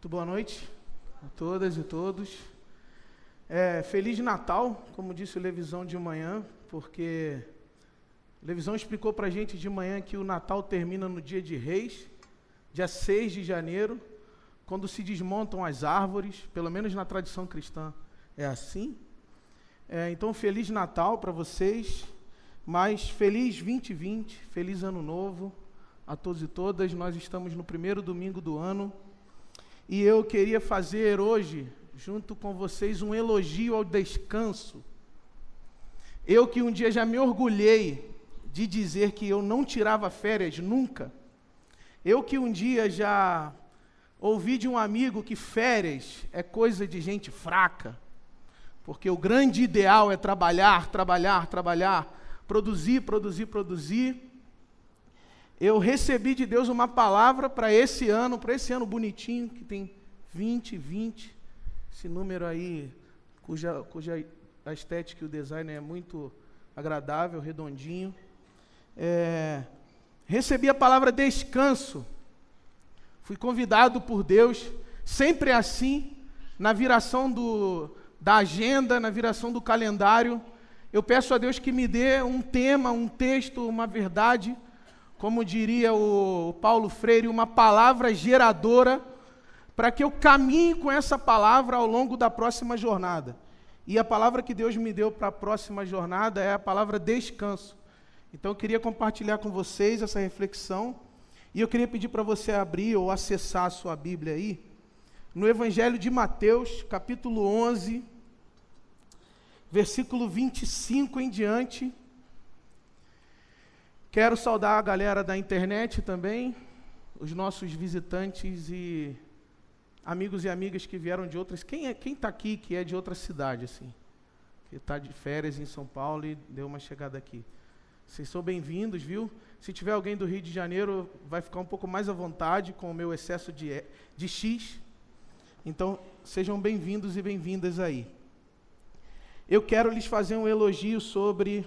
Muito boa noite a todas e todos. É, Feliz Natal, como disse o Levisão de manhã, porque o Levisão explicou para a gente de manhã que o Natal termina no dia de Reis, dia 6 de janeiro, quando se desmontam as árvores, pelo menos na tradição cristã é assim. É, então, Feliz Natal para vocês, mas feliz 2020, feliz Ano Novo a todos e todas. Nós estamos no primeiro domingo do ano. E eu queria fazer hoje, junto com vocês, um elogio ao descanso. Eu que um dia já me orgulhei de dizer que eu não tirava férias nunca. Eu que um dia já ouvi de um amigo que férias é coisa de gente fraca, porque o grande ideal é trabalhar, trabalhar, trabalhar, produzir, produzir, produzir eu recebi de Deus uma palavra para esse ano, para esse ano bonitinho, que tem 20, 20, esse número aí, cuja, cuja a estética e o design é muito agradável, redondinho. É, recebi a palavra descanso. Fui convidado por Deus, sempre assim, na viração do, da agenda, na viração do calendário. Eu peço a Deus que me dê um tema, um texto, uma verdade como diria o Paulo Freire, uma palavra geradora, para que eu caminhe com essa palavra ao longo da próxima jornada. E a palavra que Deus me deu para a próxima jornada é a palavra descanso. Então eu queria compartilhar com vocês essa reflexão. E eu queria pedir para você abrir ou acessar a sua Bíblia aí, no Evangelho de Mateus, capítulo 11, versículo 25 em diante. Quero saudar a galera da internet também, os nossos visitantes e amigos e amigas que vieram de outras. Quem é, quem está aqui que é de outra cidade assim? Que está de férias em São Paulo e deu uma chegada aqui. Vocês são bem-vindos, viu? Se tiver alguém do Rio de Janeiro, vai ficar um pouco mais à vontade com o meu excesso de, de X. Então, sejam bem-vindos e bem-vindas aí. Eu quero lhes fazer um elogio sobre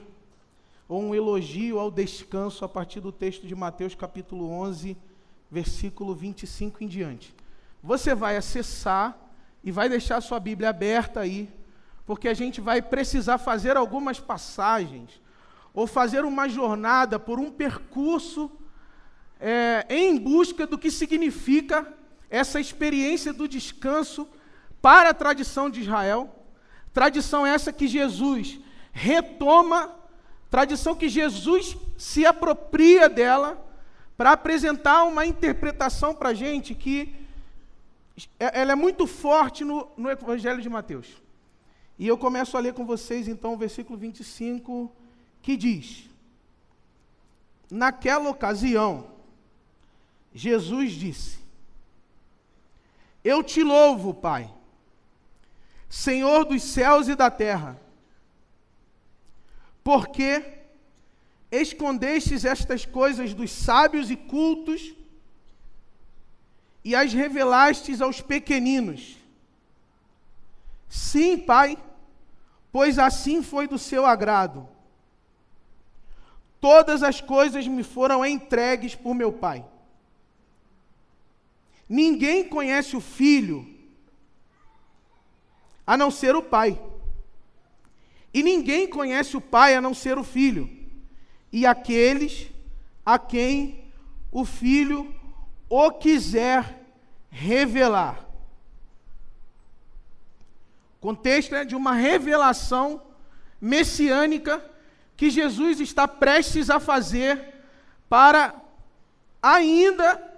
ou um elogio ao descanso a partir do texto de Mateus capítulo 11, versículo 25 em diante. Você vai acessar e vai deixar sua Bíblia aberta aí, porque a gente vai precisar fazer algumas passagens ou fazer uma jornada por um percurso é, em busca do que significa essa experiência do descanso para a tradição de Israel. Tradição essa que Jesus retoma Tradição que Jesus se apropria dela para apresentar uma interpretação para a gente que é, ela é muito forte no, no Evangelho de Mateus. E eu começo a ler com vocês então o versículo 25, que diz: Naquela ocasião, Jesus disse: Eu te louvo, Pai, Senhor dos céus e da terra porque escondestes estas coisas dos sábios e cultos e as revelastes aos pequeninos. Sim, Pai, pois assim foi do seu agrado. Todas as coisas me foram entregues por meu Pai. Ninguém conhece o Filho a não ser o Pai e ninguém conhece o Pai a não ser o Filho, e aqueles a quem o Filho o quiser revelar. O contexto é de uma revelação messiânica que Jesus está prestes a fazer para ainda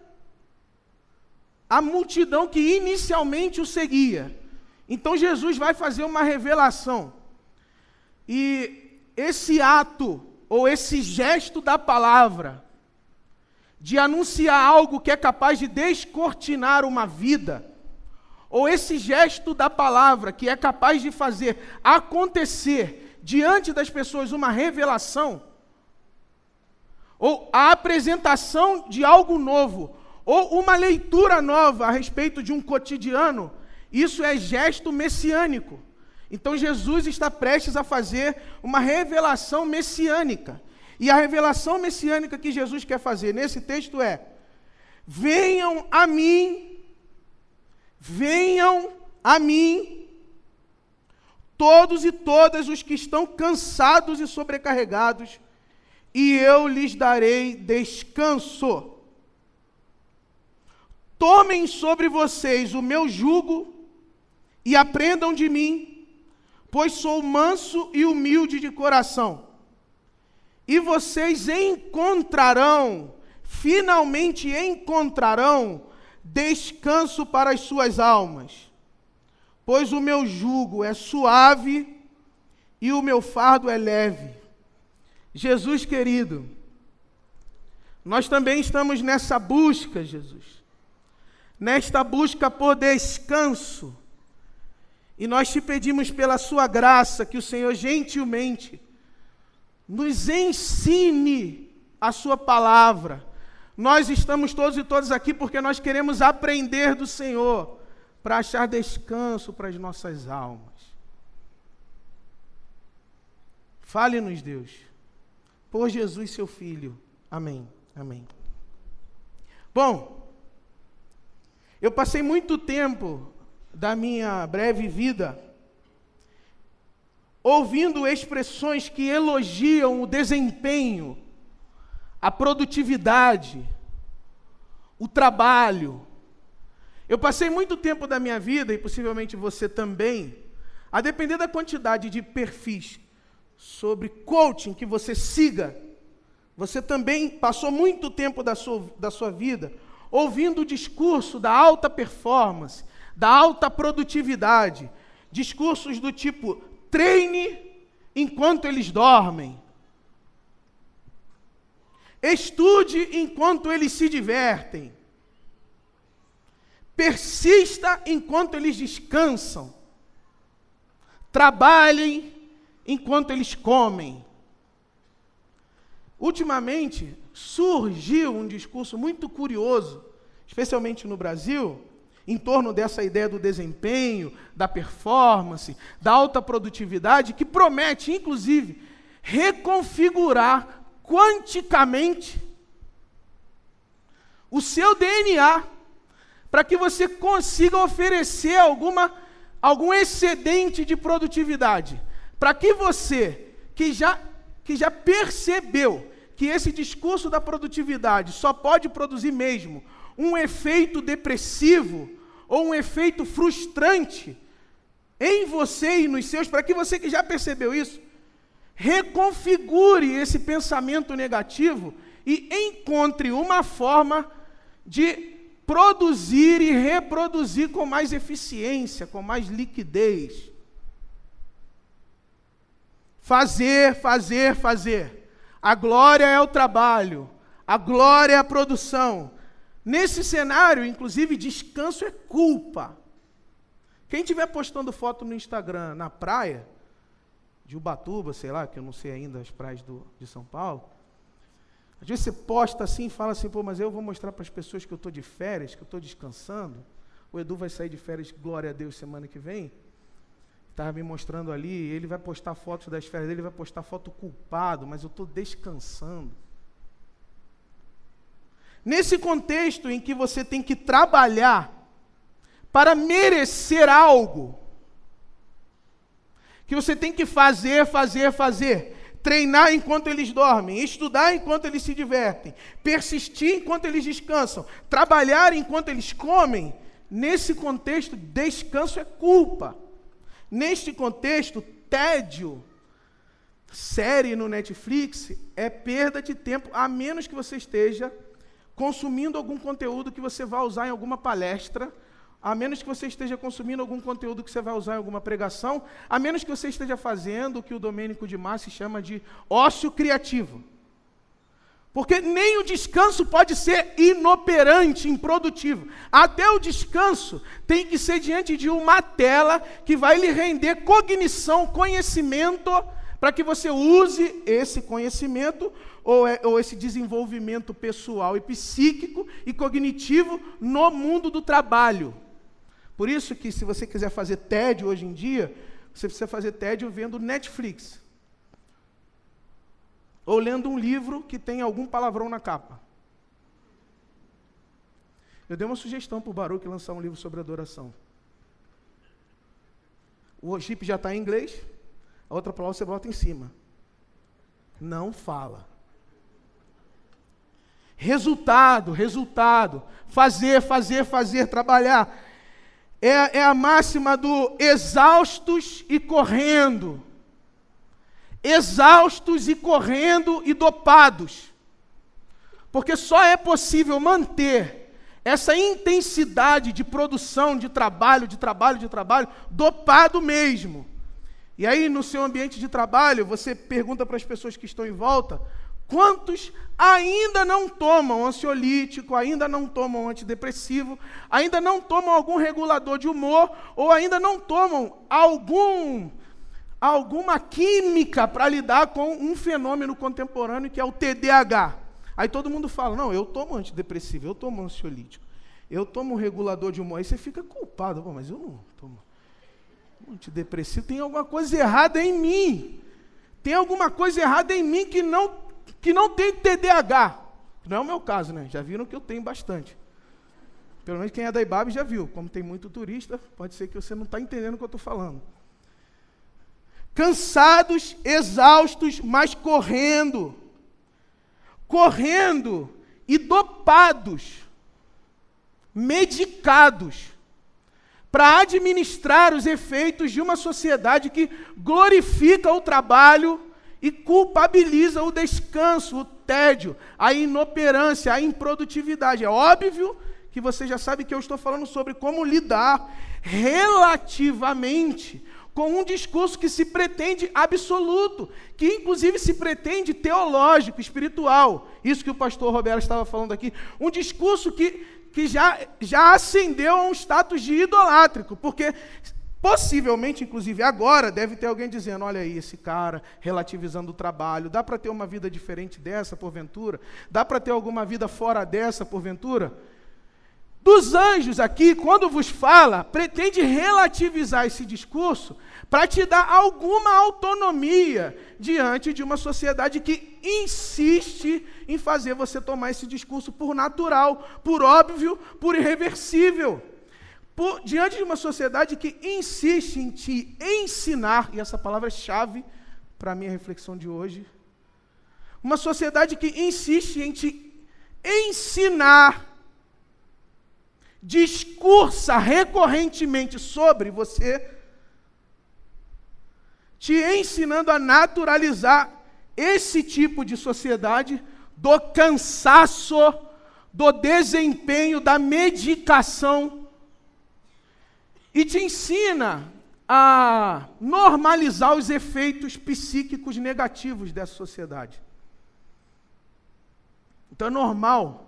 a multidão que inicialmente o seguia. Então Jesus vai fazer uma revelação. E esse ato, ou esse gesto da palavra, de anunciar algo que é capaz de descortinar uma vida, ou esse gesto da palavra que é capaz de fazer acontecer diante das pessoas uma revelação, ou a apresentação de algo novo, ou uma leitura nova a respeito de um cotidiano, isso é gesto messiânico. Então Jesus está prestes a fazer uma revelação messiânica. E a revelação messiânica que Jesus quer fazer nesse texto é: venham a mim, Venham a mim, todos e todas os que estão cansados e sobrecarregados, e eu lhes darei descanso. Tomem sobre vocês o meu jugo e aprendam de mim, pois sou manso e humilde de coração. E vocês encontrarão, finalmente encontrarão, descanso para as suas almas. Pois o meu jugo é suave e o meu fardo é leve. Jesus querido, nós também estamos nessa busca, Jesus nesta busca por descanso. E nós te pedimos pela sua graça que o Senhor gentilmente nos ensine a sua palavra. Nós estamos todos e todas aqui porque nós queremos aprender do Senhor para achar descanso para as nossas almas. Fale-nos, Deus, por Jesus, seu Filho. Amém. Amém. Bom, eu passei muito tempo da minha breve vida ouvindo expressões que elogiam o desempenho, a produtividade, o trabalho. Eu passei muito tempo da minha vida, e possivelmente você também, a depender da quantidade de perfis sobre coaching que você siga, você também passou muito tempo da sua, da sua vida ouvindo o discurso da alta performance, da alta produtividade, discursos do tipo treine enquanto eles dormem, estude enquanto eles se divertem, persista enquanto eles descansam, trabalhem enquanto eles comem. Ultimamente, surgiu um discurso muito curioso, especialmente no Brasil, em torno dessa ideia do desempenho, da performance, da alta produtividade, que promete, inclusive, reconfigurar quanticamente o seu DNA para que você consiga oferecer alguma, algum excedente de produtividade. Para que você, que já, que já percebeu que esse discurso da produtividade só pode produzir mesmo um efeito depressivo ou um efeito frustrante em você e nos seus, para que você que já percebeu isso, reconfigure esse pensamento negativo e encontre uma forma de produzir e reproduzir com mais eficiência, com mais liquidez. Fazer, fazer, fazer. A glória é o trabalho, a glória é a produção. Nesse cenário, inclusive, descanso é culpa. Quem estiver postando foto no Instagram na praia, de Ubatuba, sei lá, que eu não sei ainda as praias do, de São Paulo, às vezes você posta assim e fala assim, pô, mas eu vou mostrar para as pessoas que eu estou de férias, que eu estou descansando. O Edu vai sair de férias, glória a Deus, semana que vem estava me mostrando ali, ele vai postar fotos das férias dele, vai postar foto culpado, mas eu estou descansando. Nesse contexto em que você tem que trabalhar para merecer algo, que você tem que fazer, fazer, fazer, treinar enquanto eles dormem, estudar enquanto eles se divertem, persistir enquanto eles descansam, trabalhar enquanto eles comem, nesse contexto, descanso é culpa. Neste contexto, tédio, série no Netflix, é perda de tempo, a menos que você esteja consumindo algum conteúdo que você vai usar em alguma palestra, a menos que você esteja consumindo algum conteúdo que você vai usar em alguma pregação, a menos que você esteja fazendo o que o Domênico de Massi chama de ócio criativo. Porque nem o descanso pode ser inoperante, improdutivo. Até o descanso tem que ser diante de uma tela que vai lhe render cognição, conhecimento, para que você use esse conhecimento ou, é, ou esse desenvolvimento pessoal e psíquico e cognitivo no mundo do trabalho. Por isso que se você quiser fazer tédio hoje em dia, você precisa fazer tédio vendo Netflix ou lendo um livro que tem algum palavrão na capa. Eu dei uma sugestão para o Baruch lançar um livro sobre adoração. O worship já está em inglês, a outra palavra você bota em cima. Não fala. Resultado, resultado. Fazer, fazer, fazer, trabalhar. É, é a máxima do exaustos e correndo. Exaustos e correndo e dopados. Porque só é possível manter essa intensidade de produção, de trabalho, de trabalho, de trabalho, dopado mesmo. E aí, no seu ambiente de trabalho, você pergunta para as pessoas que estão em volta: quantos ainda não tomam ansiolítico, ainda não tomam antidepressivo, ainda não tomam algum regulador de humor, ou ainda não tomam algum alguma química para lidar com um fenômeno contemporâneo que é o TDAH? Aí todo mundo fala: não, eu tomo antidepressivo, eu tomo ansiolítico, eu tomo regulador de humor. Aí você fica culpado, mas eu não tomo antidepressivo. Tem alguma coisa errada em mim. Tem alguma coisa errada em mim que não, que não tem TDAH. Não é o meu caso, né? Já viram que eu tenho bastante. Pelo menos quem é da IBAB já viu. Como tem muito turista, pode ser que você não está entendendo o que eu estou falando. Cansados, exaustos, mas correndo correndo e dopados, medicados, para administrar os efeitos de uma sociedade que glorifica o trabalho e culpabiliza o descanso, o tédio, a inoperância, a improdutividade. É óbvio que você já sabe que eu estou falando sobre como lidar relativamente com um discurso que se pretende absoluto, que inclusive se pretende teológico, espiritual. Isso que o pastor Roberto estava falando aqui. Um discurso que, que já, já ascendeu a um status de idolátrico, porque possivelmente, inclusive agora, deve ter alguém dizendo: olha aí, esse cara relativizando o trabalho, dá para ter uma vida diferente dessa, porventura? Dá para ter alguma vida fora dessa, porventura? dos anjos aqui, quando vos fala, pretende relativizar esse discurso para te dar alguma autonomia diante de uma sociedade que insiste em fazer você tomar esse discurso por natural, por óbvio, por irreversível. Por, diante de uma sociedade que insiste em te ensinar, e essa palavra é chave para a minha reflexão de hoje, uma sociedade que insiste em te ensinar discursa recorrentemente sobre você, te ensinando a naturalizar esse tipo de sociedade do cansaço, do desempenho, da medicação, e te ensina a normalizar os efeitos psíquicos negativos dessa sociedade. Então é normal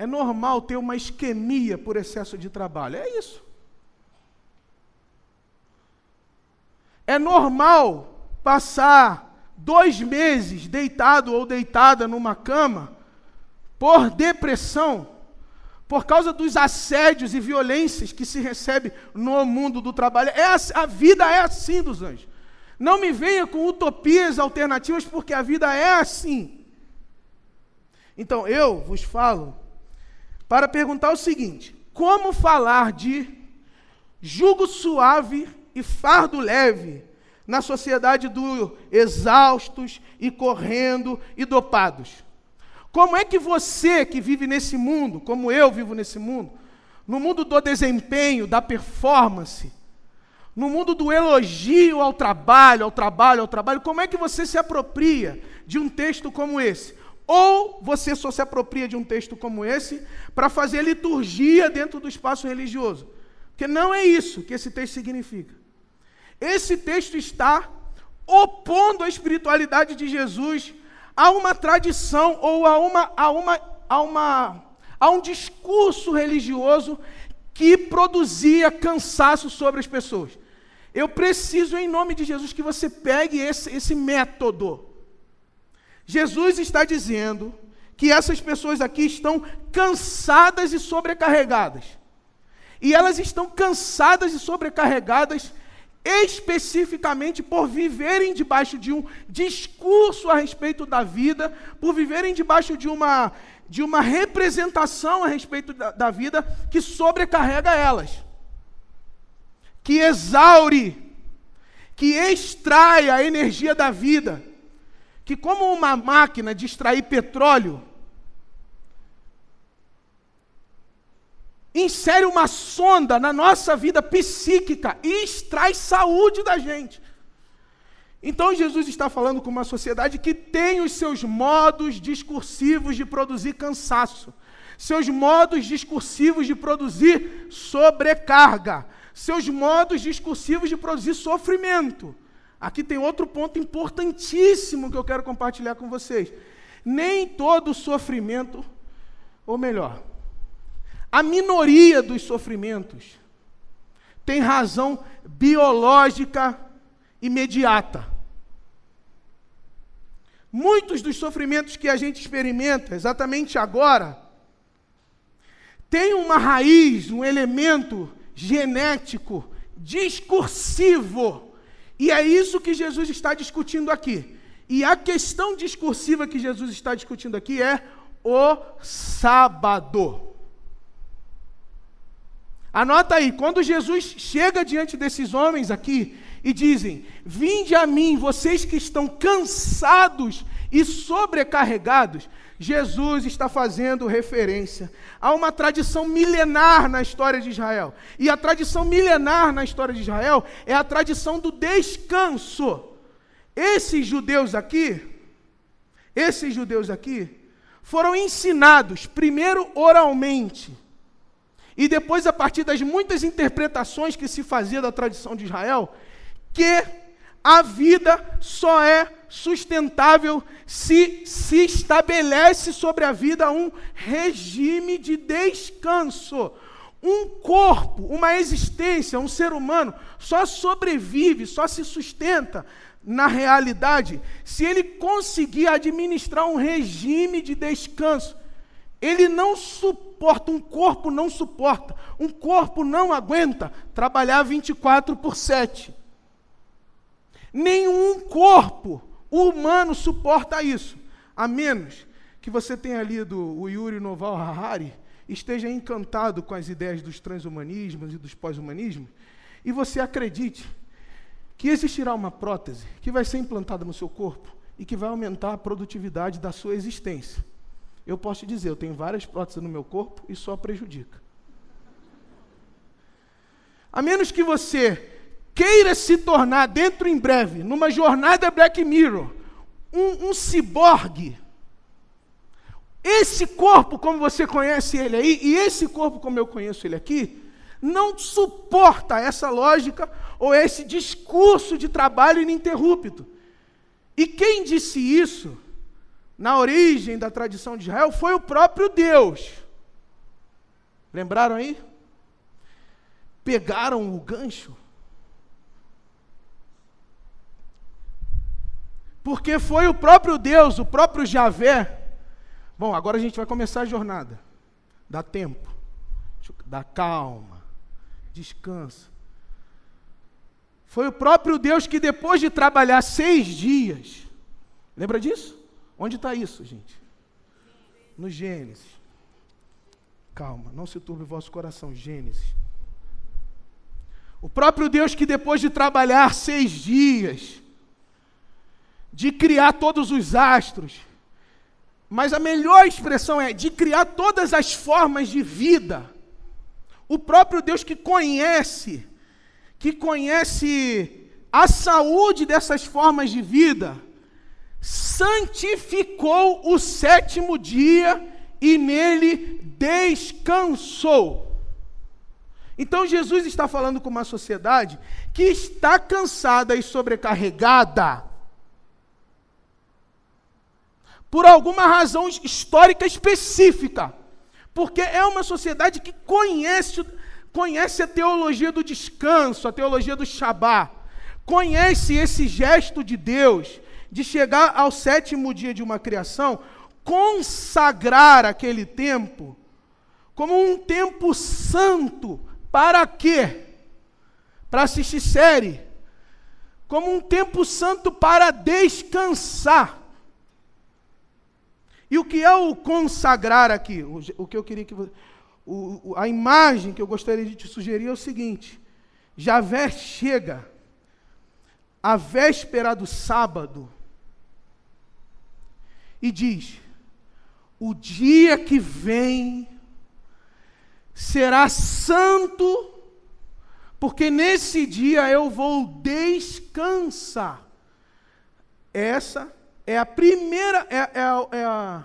é normal ter uma isquemia por excesso de trabalho. É isso. É normal passar dois meses deitado ou deitada numa cama por depressão, por causa dos assédios e violências que se recebe no mundo do trabalho. É a, vida é assim dos anjos. Não me venha com utopias alternativas, porque a vida é assim. Então eu vos falo para perguntar o seguinte: como falar de jugo suave e fardo leve na sociedade dos exaustos e correndo e dopados? Como é que você que vive nesse mundo, como eu vivo nesse mundo, no mundo do desempenho, da performance, no mundo do elogio ao trabalho, ao trabalho, ao trabalho, como é que você se apropria de um texto como esse? Ou você só se apropria de um texto como esse para fazer liturgia dentro do espaço religioso. Porque não é isso que esse texto significa. Esse texto está opondo a espiritualidade de Jesus a uma tradição ou a, uma, a, uma, a, uma, a um discurso religioso que produzia cansaço sobre as pessoas. Eu preciso, em nome de Jesus, que você pegue esse, esse método Jesus está dizendo que essas pessoas aqui estão cansadas e sobrecarregadas. E elas estão cansadas e sobrecarregadas especificamente por viverem debaixo de um discurso a respeito da vida, por viverem debaixo de uma, de uma representação a respeito da, da vida que sobrecarrega elas. que exaure, que extrai a energia da vida, que, como uma máquina de extrair petróleo, insere uma sonda na nossa vida psíquica e extrai saúde da gente. Então Jesus está falando com uma sociedade que tem os seus modos discursivos de produzir cansaço, seus modos discursivos de produzir sobrecarga, seus modos discursivos de produzir sofrimento. Aqui tem outro ponto importantíssimo que eu quero compartilhar com vocês. Nem todo sofrimento, ou melhor, a minoria dos sofrimentos tem razão biológica imediata. Muitos dos sofrimentos que a gente experimenta exatamente agora têm uma raiz, um elemento genético, discursivo. E é isso que Jesus está discutindo aqui. E a questão discursiva que Jesus está discutindo aqui é o sábado. Anota aí, quando Jesus chega diante desses homens aqui e dizem: Vinde a mim, vocês que estão cansados e sobrecarregados, Jesus está fazendo referência a uma tradição milenar na história de Israel. E a tradição milenar na história de Israel é a tradição do descanso. Esses judeus aqui, esses judeus aqui, foram ensinados, primeiro oralmente, e depois, a partir das muitas interpretações que se fazia da tradição de Israel, que a vida só é sustentável se se estabelece sobre a vida um regime de descanso. Um corpo, uma existência, um ser humano só sobrevive, só se sustenta na realidade se ele conseguir administrar um regime de descanso. Ele não suporta, um corpo não suporta, um corpo não aguenta trabalhar 24 por 7. Nenhum corpo humano suporta isso, a menos que você tenha lido o Yuri Noval Harari, esteja encantado com as ideias dos transhumanismos e dos pós-humanismos, e você acredite que existirá uma prótese que vai ser implantada no seu corpo e que vai aumentar a produtividade da sua existência. Eu posso te dizer, eu tenho várias próteses no meu corpo e só prejudica. A menos que você queira se tornar, dentro em breve, numa jornada Black Mirror, um, um ciborgue, esse corpo, como você conhece ele aí, e esse corpo, como eu conheço ele aqui, não suporta essa lógica ou esse discurso de trabalho ininterrupto. E quem disse isso na origem da tradição de Israel foi o próprio Deus. Lembraram aí? Pegaram o gancho. Porque foi o próprio Deus, o próprio Javé. Bom, agora a gente vai começar a jornada. Dá tempo. Dá calma. Descansa. Foi o próprio Deus que, depois de trabalhar seis dias, lembra disso? Onde está isso, gente? No Gênesis. Calma, não se turbe o vosso coração. Gênesis. O próprio Deus que depois de trabalhar seis dias, de criar todos os astros, mas a melhor expressão é de criar todas as formas de vida. O próprio Deus que conhece, que conhece a saúde dessas formas de vida, santificou o sétimo dia e nele descansou. Então Jesus está falando com uma sociedade que está cansada e sobrecarregada por alguma razão histórica específica. Porque é uma sociedade que conhece, conhece a teologia do descanso, a teologia do Shabat, conhece esse gesto de Deus, de chegar ao sétimo dia de uma criação, consagrar aquele tempo como um tempo santo. Para quê? Para assistir série. Como um tempo santo para descansar. E o que é o consagrar aqui? O, que eu queria que o, a imagem que eu gostaria de te sugerir é o seguinte: Javé chega à véspera do sábado e diz: O dia que vem será santo, porque nesse dia eu vou descansar. Essa é a primeira, é, é, é, a,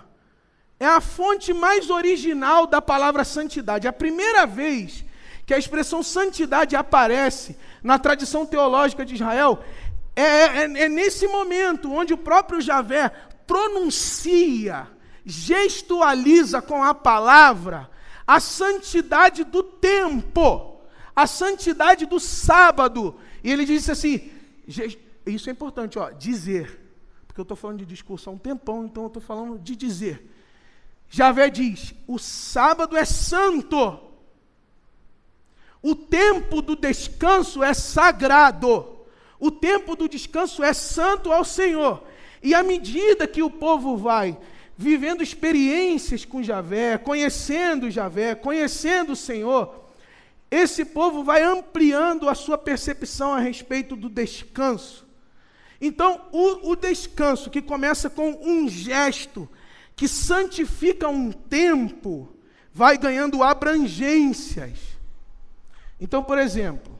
é a fonte mais original da palavra santidade. A primeira vez que a expressão santidade aparece na tradição teológica de Israel é, é, é nesse momento onde o próprio Javé pronuncia, gestualiza com a palavra a santidade do tempo, a santidade do sábado. E ele disse assim: isso é importante, ó, dizer, porque eu estou falando de discurso há um tempão, então eu estou falando de dizer. Javé diz: o sábado é santo, o tempo do descanso é sagrado, o tempo do descanso é santo ao Senhor. E à medida que o povo vai vivendo experiências com Javé, conhecendo Javé, conhecendo o Senhor, esse povo vai ampliando a sua percepção a respeito do descanso. Então, o, o descanso que começa com um gesto, que santifica um tempo, vai ganhando abrangências. Então, por exemplo,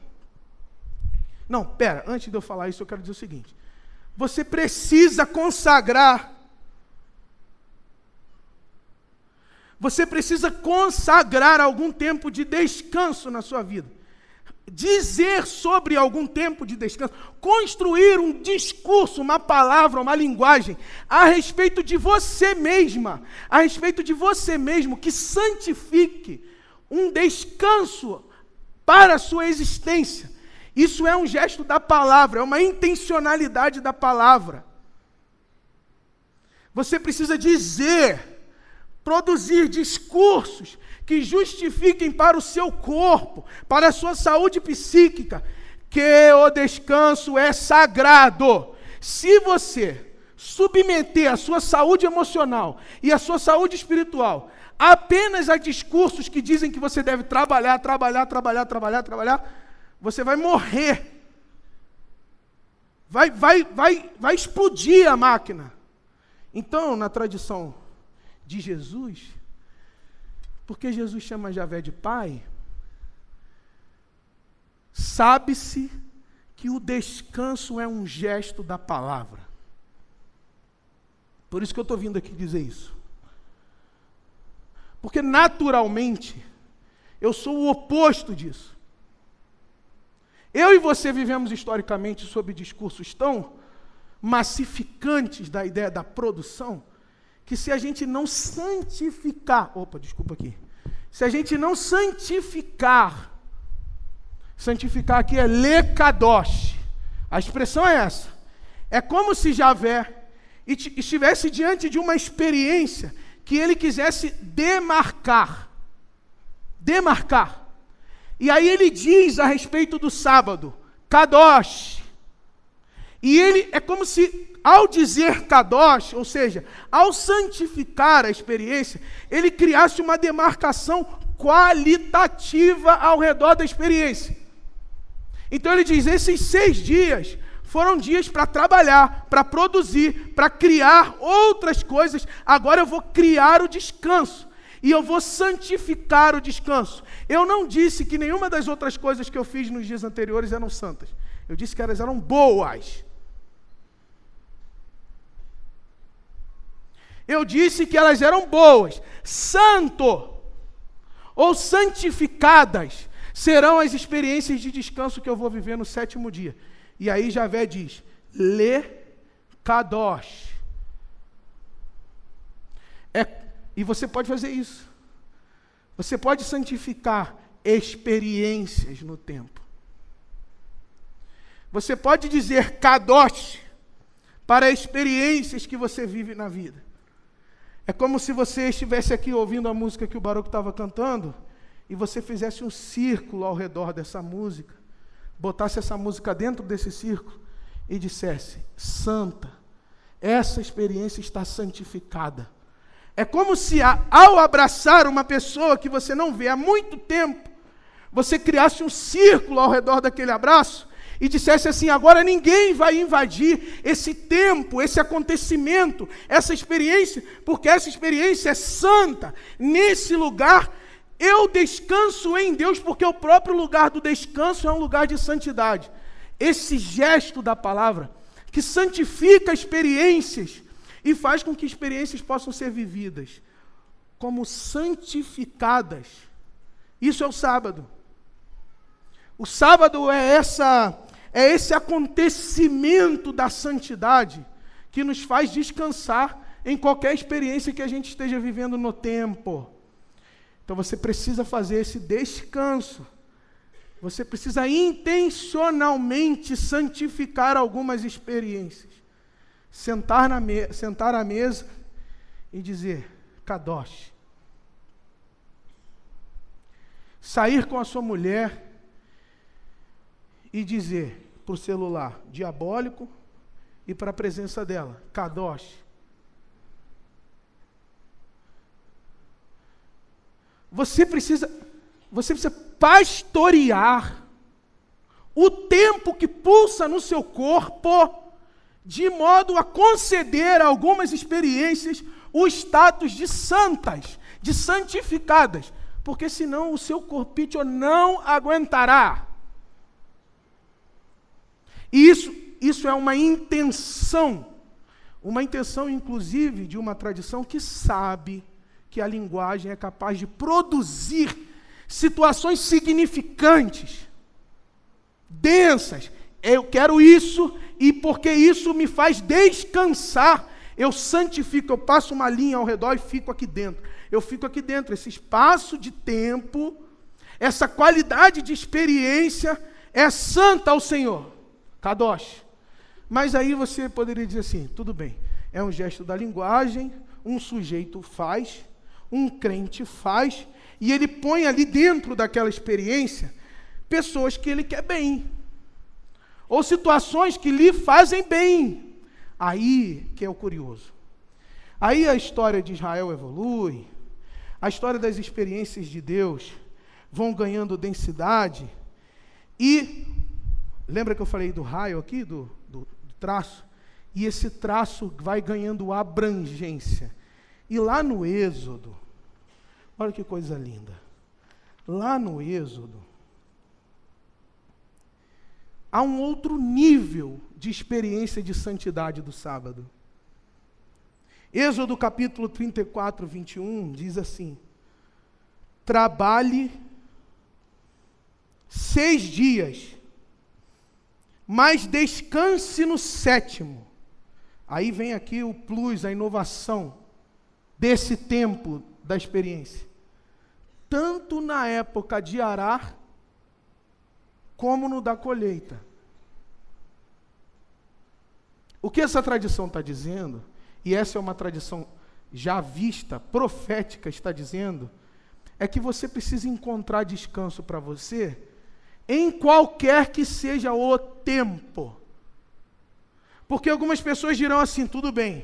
não, pera, antes de eu falar isso, eu quero dizer o seguinte: você precisa consagrar Você precisa consagrar algum tempo de descanso na sua vida. Dizer sobre algum tempo de descanso, construir um discurso, uma palavra, uma linguagem a respeito de você mesma, a respeito de você mesmo, que santifique um descanso para a sua existência. Isso é um gesto da palavra, é uma intencionalidade da palavra. Você precisa dizer produzir discursos que justifiquem para o seu corpo, para a sua saúde psíquica, que o descanso é sagrado. Se você submeter a sua saúde emocional e a sua saúde espiritual apenas a discursos que dizem que você deve trabalhar, trabalhar, trabalhar, trabalhar, trabalhar, você vai morrer. Vai, vai, vai, vai explodir a máquina. Então, na tradição de Jesus, porque Jesus chama Javé de pai, sabe-se que o descanso é um gesto da palavra. Por isso que eu estou vindo aqui dizer isso. Porque naturalmente, eu sou o oposto disso. Eu e você vivemos historicamente sob discursos tão massificantes da ideia da produção, que se a gente não santificar, opa, desculpa aqui. Se a gente não santificar, santificar aqui é lekadosh. A expressão é essa. É como se Javé estivesse diante de uma experiência que ele quisesse demarcar. Demarcar. E aí ele diz a respeito do sábado, kadosh. E ele é como se ao dizer Kadosh, ou seja, ao santificar a experiência, ele criasse uma demarcação qualitativa ao redor da experiência. Então ele diz: esses seis dias foram dias para trabalhar, para produzir, para criar outras coisas. Agora eu vou criar o descanso e eu vou santificar o descanso. Eu não disse que nenhuma das outras coisas que eu fiz nos dias anteriores eram santas. Eu disse que elas eram boas. Eu disse que elas eram boas. Santo ou santificadas serão as experiências de descanso que eu vou viver no sétimo dia. E aí Javé diz: Le Kadosh. É, e você pode fazer isso. Você pode santificar experiências no tempo. Você pode dizer Kadosh para experiências que você vive na vida. É como se você estivesse aqui ouvindo a música que o Baroque estava cantando e você fizesse um círculo ao redor dessa música, botasse essa música dentro desse círculo e dissesse: Santa, essa experiência está santificada. É como se ao abraçar uma pessoa que você não vê há muito tempo, você criasse um círculo ao redor daquele abraço e dissesse assim: agora ninguém vai invadir esse tempo, esse acontecimento, essa experiência, porque essa experiência é santa. Nesse lugar eu descanso em Deus, porque o próprio lugar do descanso é um lugar de santidade. Esse gesto da palavra que santifica experiências e faz com que experiências possam ser vividas como santificadas. Isso é o sábado. O sábado é essa é esse acontecimento da santidade que nos faz descansar em qualquer experiência que a gente esteja vivendo no tempo. Então você precisa fazer esse descanso. Você precisa intencionalmente santificar algumas experiências. Sentar, na me sentar à mesa e dizer: Kadosh. Sair com a sua mulher e dizer para o celular diabólico e para a presença dela, Kadosh. Você precisa, você precisa pastorear o tempo que pulsa no seu corpo, de modo a conceder a algumas experiências o status de santas, de santificadas, porque senão o seu corpício não aguentará. E isso, isso é uma intenção, uma intenção, inclusive, de uma tradição que sabe que a linguagem é capaz de produzir situações significantes, densas. Eu quero isso, e porque isso me faz descansar, eu santifico, eu passo uma linha ao redor e fico aqui dentro. Eu fico aqui dentro. Esse espaço de tempo, essa qualidade de experiência é santa ao Senhor. Kadosh. Mas aí você poderia dizer assim: tudo bem, é um gesto da linguagem, um sujeito faz, um crente faz, e ele põe ali dentro daquela experiência pessoas que ele quer bem, ou situações que lhe fazem bem. Aí que é o curioso. Aí a história de Israel evolui, a história das experiências de Deus vão ganhando densidade, e Lembra que eu falei do raio aqui, do, do, do traço? E esse traço vai ganhando abrangência. E lá no Êxodo, olha que coisa linda. Lá no Êxodo, há um outro nível de experiência de santidade do sábado. Êxodo capítulo 34, 21 diz assim: Trabalhe seis dias mas descanse no sétimo. Aí vem aqui o plus, a inovação desse tempo da experiência. Tanto na época de arar, como no da colheita. O que essa tradição está dizendo, e essa é uma tradição já vista, profética, está dizendo, é que você precisa encontrar descanso para você em qualquer que seja o tempo. Porque algumas pessoas dirão assim: tudo bem,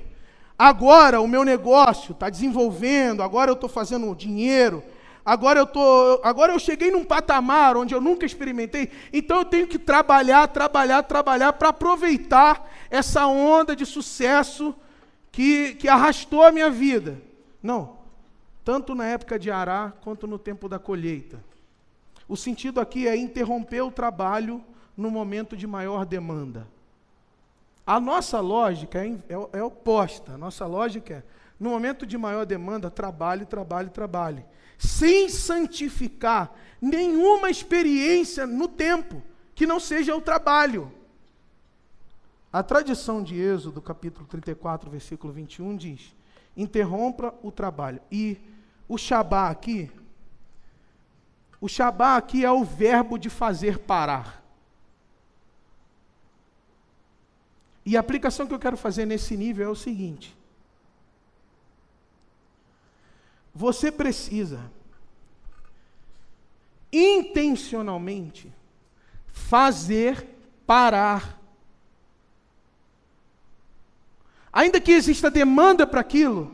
agora o meu negócio está desenvolvendo, agora eu estou fazendo dinheiro, agora eu, tô, agora eu cheguei num patamar onde eu nunca experimentei, então eu tenho que trabalhar, trabalhar, trabalhar para aproveitar essa onda de sucesso que, que arrastou a minha vida. Não, tanto na época de arar quanto no tempo da colheita. O sentido aqui é interromper o trabalho no momento de maior demanda. A nossa lógica é, é, é oposta. A nossa lógica é, no momento de maior demanda, trabalhe, trabalhe, trabalhe. Sem santificar nenhuma experiência no tempo que não seja o trabalho. A tradição de Êxodo, capítulo 34, versículo 21, diz: interrompa o trabalho. E o Shabá aqui o Shabá aqui é o verbo de fazer parar. E a aplicação que eu quero fazer nesse nível é o seguinte: você precisa intencionalmente fazer parar. Ainda que exista demanda para aquilo,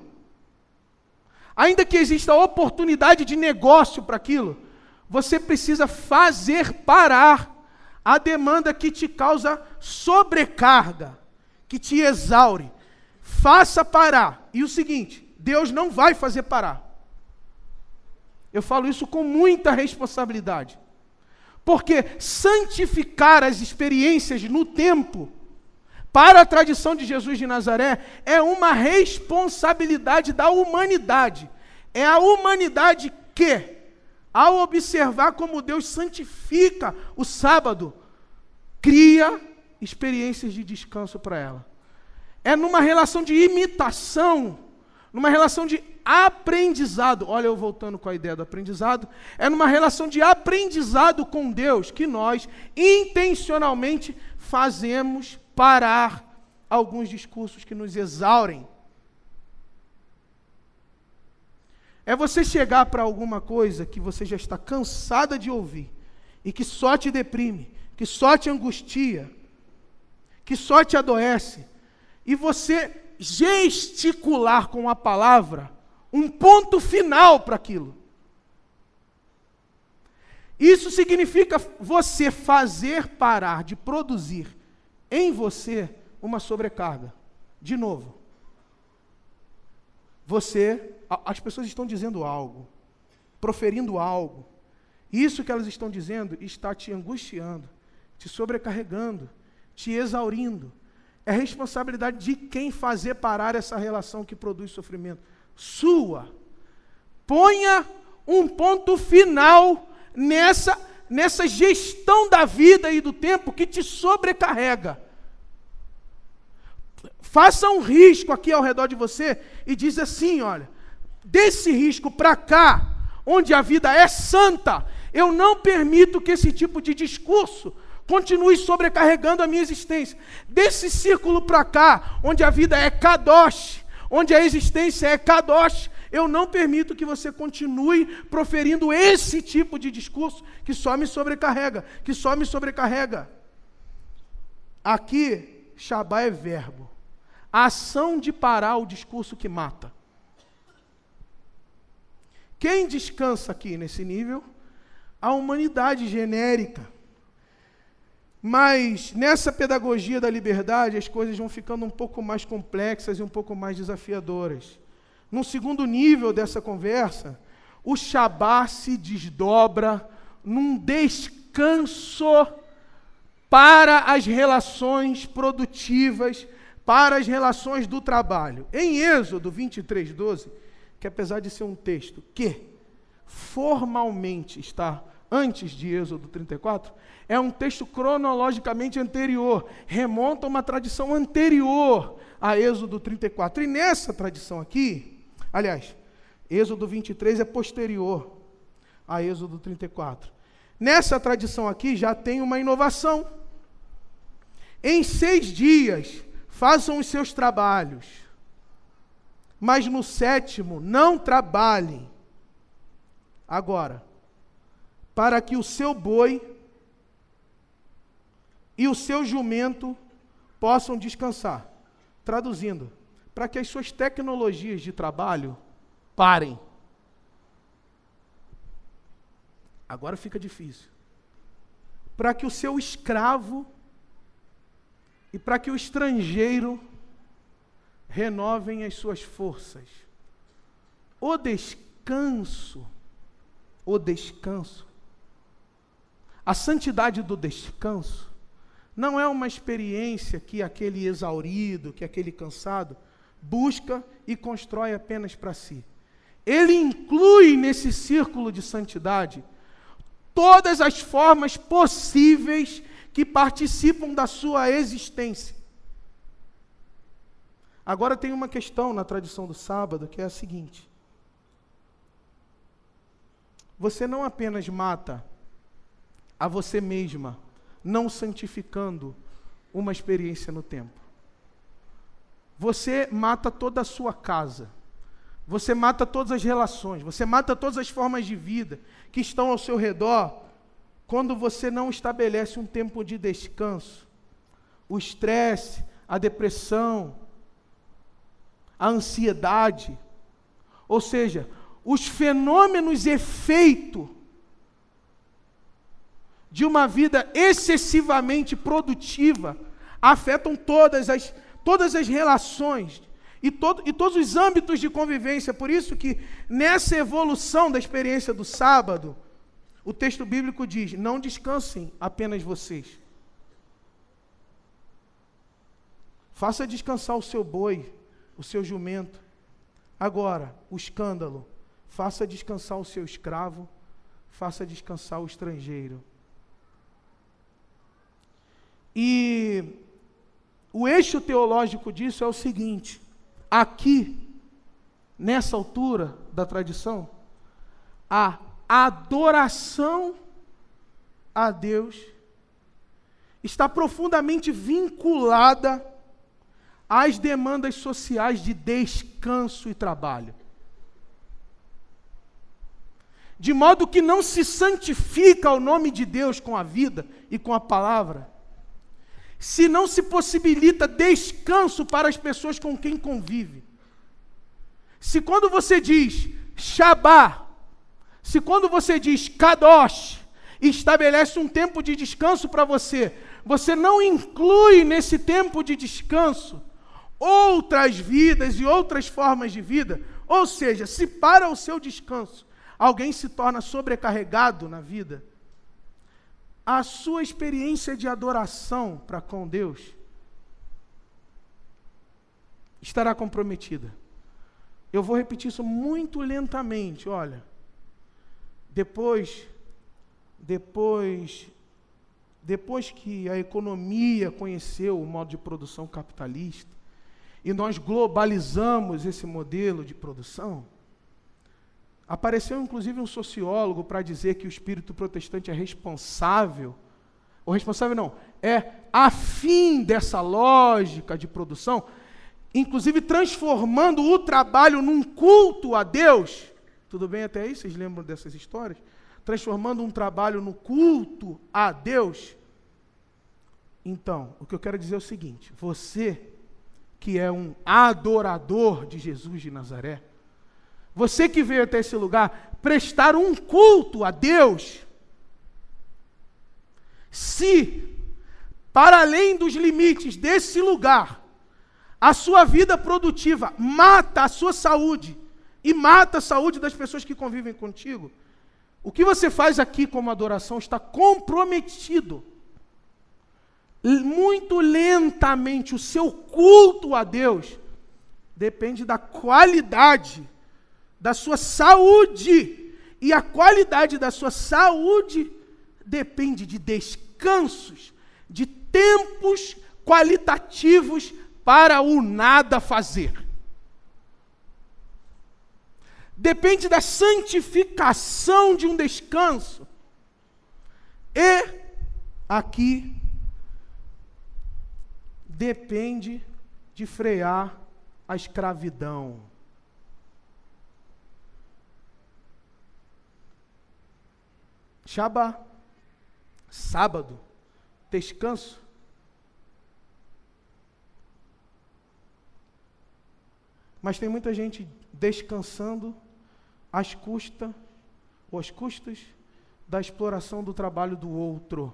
ainda que exista oportunidade de negócio para aquilo, você precisa fazer parar a demanda que te causa sobrecarga, que te exaure. Faça parar. E o seguinte: Deus não vai fazer parar. Eu falo isso com muita responsabilidade. Porque santificar as experiências no tempo, para a tradição de Jesus de Nazaré, é uma responsabilidade da humanidade. É a humanidade que, ao observar como Deus santifica o sábado, cria experiências de descanso para ela. É numa relação de imitação, numa relação de aprendizado. Olha, eu voltando com a ideia do aprendizado. É numa relação de aprendizado com Deus que nós intencionalmente fazemos parar alguns discursos que nos exaurem. É você chegar para alguma coisa que você já está cansada de ouvir e que só te deprime, que só te angustia, que só te adoece, e você gesticular com a palavra um ponto final para aquilo. Isso significa você fazer parar de produzir em você uma sobrecarga. De novo, você, as pessoas estão dizendo algo, proferindo algo. Isso que elas estão dizendo está te angustiando, te sobrecarregando, te exaurindo. É responsabilidade de quem fazer parar essa relação que produz sofrimento sua. Ponha um ponto final nessa, nessa gestão da vida e do tempo que te sobrecarrega. Faça um risco aqui ao redor de você e diz assim: olha, desse risco para cá, onde a vida é santa, eu não permito que esse tipo de discurso continue sobrecarregando a minha existência. Desse círculo para cá, onde a vida é kadosh, onde a existência é kadosh, eu não permito que você continue proferindo esse tipo de discurso que só me sobrecarrega, que só me sobrecarrega. Aqui, Shabá é verbo. A ação de parar o discurso que mata. Quem descansa aqui nesse nível? A humanidade genérica. Mas nessa pedagogia da liberdade, as coisas vão ficando um pouco mais complexas e um pouco mais desafiadoras. Num segundo nível dessa conversa, o Shabá se desdobra num descanso para as relações produtivas, para as relações do trabalho. Em Êxodo 23, 12, que apesar de ser um texto que formalmente está antes de Êxodo 34, é um texto cronologicamente anterior, remonta a uma tradição anterior a Êxodo 34. E nessa tradição aqui, aliás, Êxodo 23 é posterior a Êxodo 34. Nessa tradição aqui já tem uma inovação. Em seis dias, façam os seus trabalhos, mas no sétimo, não trabalhem. Agora, para que o seu boi e o seu jumento possam descansar. Traduzindo, para que as suas tecnologias de trabalho parem. Agora fica difícil. Para que o seu escravo e para que o estrangeiro renovem as suas forças. O descanso, o descanso, a santidade do descanso não é uma experiência que aquele exaurido, que aquele cansado busca e constrói apenas para si. Ele inclui nesse círculo de santidade todas as formas possíveis que participam da sua existência. Agora tem uma questão na tradição do sábado que é a seguinte: você não apenas mata a você mesma não santificando uma experiência no tempo. Você mata toda a sua casa. Você mata todas as relações, você mata todas as formas de vida que estão ao seu redor quando você não estabelece um tempo de descanso. O estresse, a depressão, a ansiedade, ou seja, os fenômenos efeito de uma vida excessivamente produtiva afetam todas as, todas as relações e, todo, e todos os âmbitos de convivência. Por isso que nessa evolução da experiência do sábado, o texto bíblico diz: não descansem apenas vocês. Faça descansar o seu boi, o seu jumento. Agora, o escândalo. Faça descansar o seu escravo, faça descansar o estrangeiro. E o eixo teológico disso é o seguinte: aqui, nessa altura da tradição, a adoração a Deus está profundamente vinculada às demandas sociais de descanso e trabalho. De modo que não se santifica o nome de Deus com a vida e com a palavra, se não se possibilita descanso para as pessoas com quem convive. Se quando você diz Shabá, se quando você diz Kadosh, estabelece um tempo de descanso para você, você não inclui nesse tempo de descanso outras vidas e outras formas de vida, ou seja, se para o seu descanso alguém se torna sobrecarregado na vida, a sua experiência de adoração para com Deus estará comprometida. Eu vou repetir isso muito lentamente, olha. Depois depois depois que a economia conheceu o modo de produção capitalista e nós globalizamos esse modelo de produção, Apareceu inclusive um sociólogo para dizer que o espírito protestante é responsável, ou responsável não, é afim dessa lógica de produção, inclusive transformando o trabalho num culto a Deus. Tudo bem até aí? Vocês lembram dessas histórias? Transformando um trabalho no culto a Deus. Então, o que eu quero dizer é o seguinte: você que é um adorador de Jesus de Nazaré, você que veio até esse lugar prestar um culto a Deus, se, para além dos limites desse lugar, a sua vida produtiva mata a sua saúde e mata a saúde das pessoas que convivem contigo, o que você faz aqui como adoração está comprometido. Muito lentamente, o seu culto a Deus depende da qualidade da sua saúde. E a qualidade da sua saúde depende de descansos, de tempos qualitativos para o nada fazer. Depende da santificação de um descanso. E aqui depende de frear a escravidão. Shabá, sábado, descanso. Mas tem muita gente descansando às custas, ou às custas da exploração do trabalho do outro.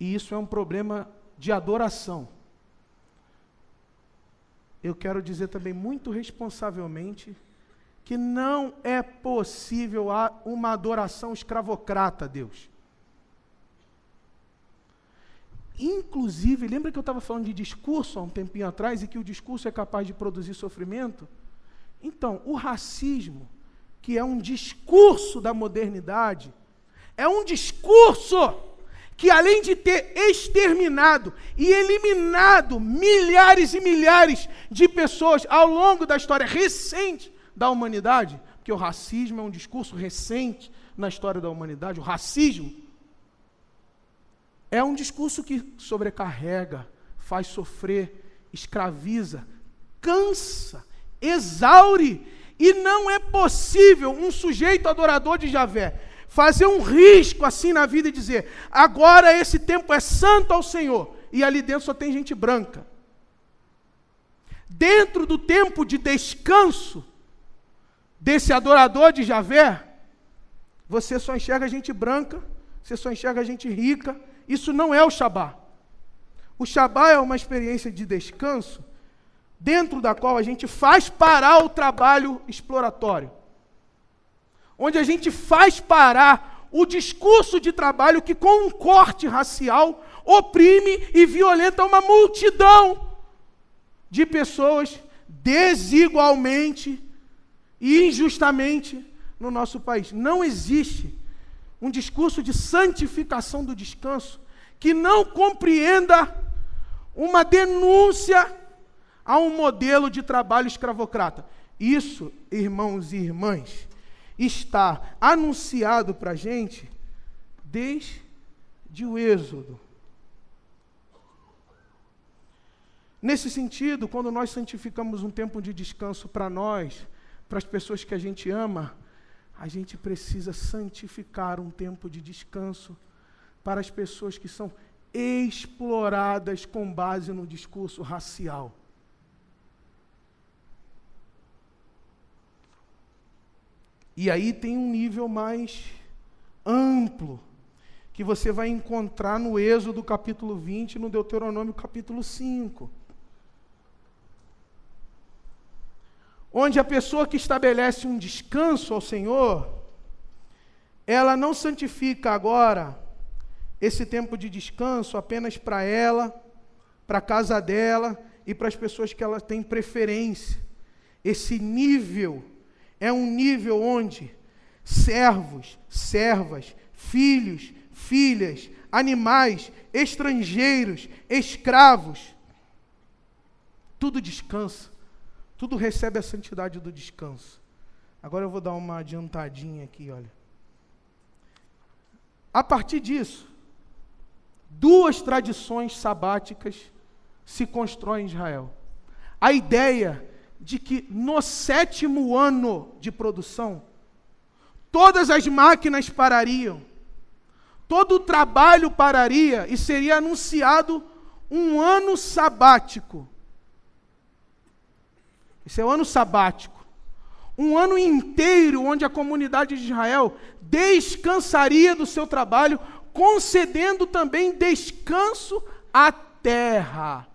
E isso é um problema de adoração. Eu quero dizer também muito responsavelmente que não é possível uma adoração escravocrata a Deus. Inclusive, lembra que eu estava falando de discurso há um tempinho atrás e que o discurso é capaz de produzir sofrimento? Então, o racismo, que é um discurso da modernidade, é um discurso que, além de ter exterminado e eliminado milhares e milhares de pessoas ao longo da história recente, da humanidade, porque o racismo é um discurso recente na história da humanidade, o racismo é um discurso que sobrecarrega, faz sofrer, escraviza, cansa, exaure, e não é possível um sujeito adorador de Javé fazer um risco assim na vida e dizer: agora esse tempo é santo ao Senhor, e ali dentro só tem gente branca. Dentro do tempo de descanso, desse adorador de Javé, você só enxerga gente branca, você só enxerga gente rica. Isso não é o Shabá. O Shabá é uma experiência de descanso, dentro da qual a gente faz parar o trabalho exploratório. Onde a gente faz parar o discurso de trabalho que, com um corte racial, oprime e violenta uma multidão de pessoas desigualmente injustamente no nosso país. Não existe um discurso de santificação do descanso que não compreenda uma denúncia a um modelo de trabalho escravocrata. Isso, irmãos e irmãs, está anunciado para a gente desde o Êxodo. Nesse sentido, quando nós santificamos um tempo de descanso para nós, para as pessoas que a gente ama, a gente precisa santificar um tempo de descanso para as pessoas que são exploradas com base no discurso racial. E aí tem um nível mais amplo que você vai encontrar no Êxodo capítulo 20 e no Deuteronômio capítulo 5. Onde a pessoa que estabelece um descanso ao Senhor, ela não santifica agora esse tempo de descanso apenas para ela, para a casa dela e para as pessoas que ela tem preferência. Esse nível é um nível onde servos, servas, filhos, filhas, animais, estrangeiros, escravos, tudo descansa. Tudo recebe a santidade do descanso. Agora eu vou dar uma adiantadinha aqui, olha. A partir disso, duas tradições sabáticas se constroem em Israel. A ideia de que no sétimo ano de produção, todas as máquinas parariam, todo o trabalho pararia e seria anunciado um ano sabático esse é o ano sabático. Um ano inteiro onde a comunidade de Israel descansaria do seu trabalho, concedendo também descanso à terra.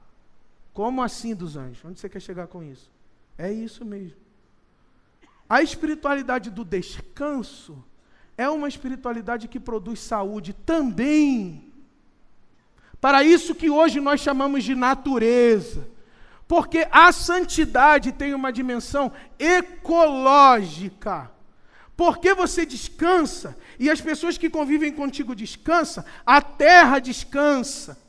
Como assim dos anjos? Onde você quer chegar com isso? É isso mesmo. A espiritualidade do descanso é uma espiritualidade que produz saúde também. Para isso que hoje nós chamamos de natureza porque a santidade tem uma dimensão ecológica. Porque você descansa e as pessoas que convivem contigo descansam, a terra descansa.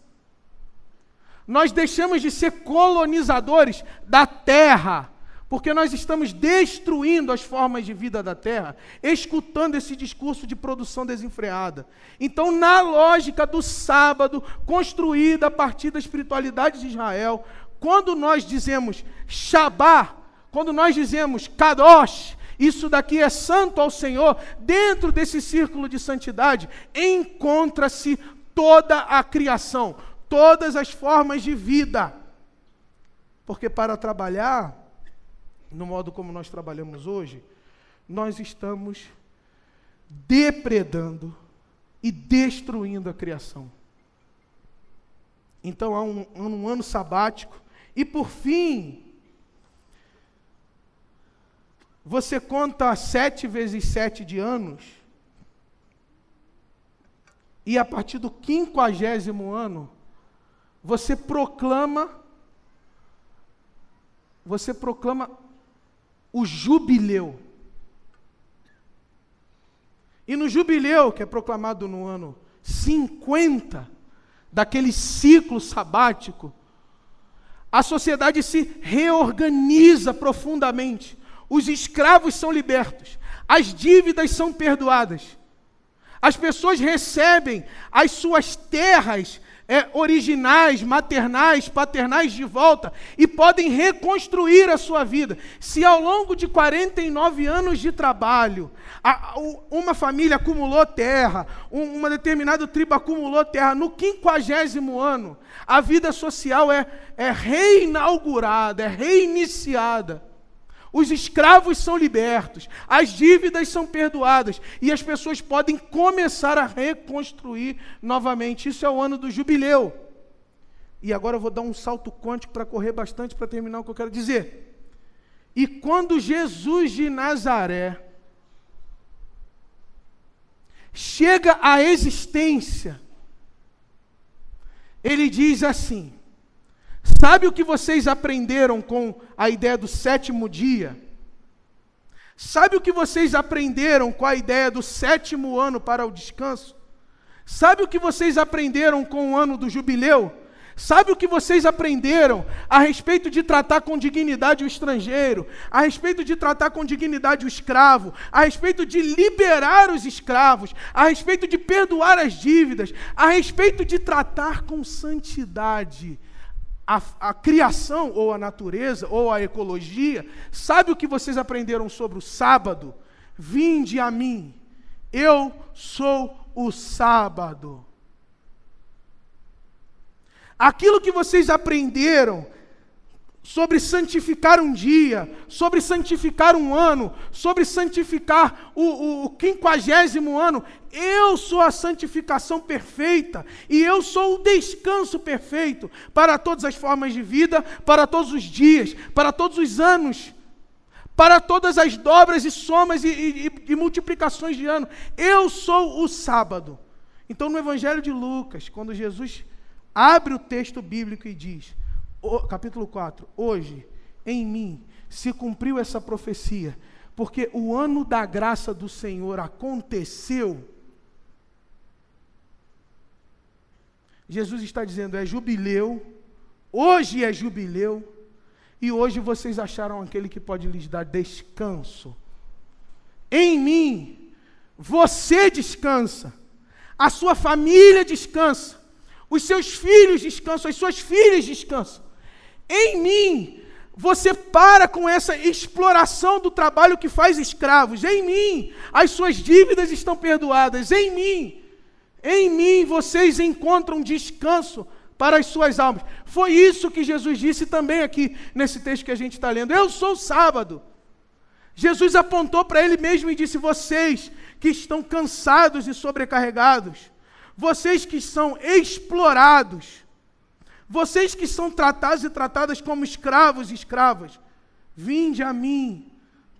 Nós deixamos de ser colonizadores da terra, porque nós estamos destruindo as formas de vida da terra, escutando esse discurso de produção desenfreada. Então, na lógica do sábado, construída a partir da espiritualidade de Israel, quando nós dizemos Shabá, quando nós dizemos Kadosh, isso daqui é santo ao Senhor, dentro desse círculo de santidade, encontra-se toda a criação, todas as formas de vida. Porque para trabalhar, no modo como nós trabalhamos hoje, nós estamos depredando e destruindo a criação. Então há um, um ano sabático e por fim, você conta sete vezes sete de anos, e a partir do quinquagésimo ano, você proclama, você proclama o jubileu. E no jubileu, que é proclamado no ano 50, daquele ciclo sabático, a sociedade se reorganiza profundamente. Os escravos são libertos, as dívidas são perdoadas. As pessoas recebem as suas terras é, originais, maternais, paternais de volta e podem reconstruir a sua vida. Se ao longo de 49 anos de trabalho, a, a, uma família acumulou terra, um, uma determinada tribo acumulou terra, no quinquagésimo ano, a vida social é, é reinaugurada, é reiniciada. Os escravos são libertos, as dívidas são perdoadas e as pessoas podem começar a reconstruir novamente. Isso é o ano do jubileu. E agora eu vou dar um salto quântico para correr bastante para terminar o que eu quero dizer. E quando Jesus de Nazaré chega à existência, ele diz assim: Sabe o que vocês aprenderam com a ideia do sétimo dia? Sabe o que vocês aprenderam com a ideia do sétimo ano para o descanso? Sabe o que vocês aprenderam com o ano do jubileu? Sabe o que vocês aprenderam a respeito de tratar com dignidade o estrangeiro, a respeito de tratar com dignidade o escravo, a respeito de liberar os escravos, a respeito de perdoar as dívidas, a respeito de tratar com santidade a, a, criação, ou a natureza, ou a ecologia, sabe o que vocês aprenderam sobre o sábado? Vinde a mim, eu sou o sábado. Aquilo que vocês aprenderam sobre santificar um dia, sobre santificar um ano, sobre santificar o, quinquagésimo ano. Eu sou a santificação perfeita e eu sou o descanso perfeito para todas as formas de vida, para todos os dias, para todos os anos, para todas as dobras e somas e, e, e multiplicações de ano. Eu sou o sábado. Então, no Evangelho de Lucas, quando Jesus abre o texto bíblico e diz: capítulo 4: Hoje, em mim, se cumpriu essa profecia, porque o ano da graça do Senhor aconteceu. Jesus está dizendo: é jubileu, hoje é jubileu, e hoje vocês acharam aquele que pode lhes dar descanso. Em mim, você descansa, a sua família descansa, os seus filhos descansam, as suas filhas descansam. Em mim, você para com essa exploração do trabalho que faz escravos. Em mim, as suas dívidas estão perdoadas. Em mim, em mim vocês encontram descanso para as suas almas. Foi isso que Jesus disse também aqui nesse texto que a gente está lendo. Eu sou o sábado. Jesus apontou para ele mesmo e disse: Vocês que estão cansados e sobrecarregados, vocês que são explorados, vocês que são tratados e tratadas como escravos e escravas, vinde a mim,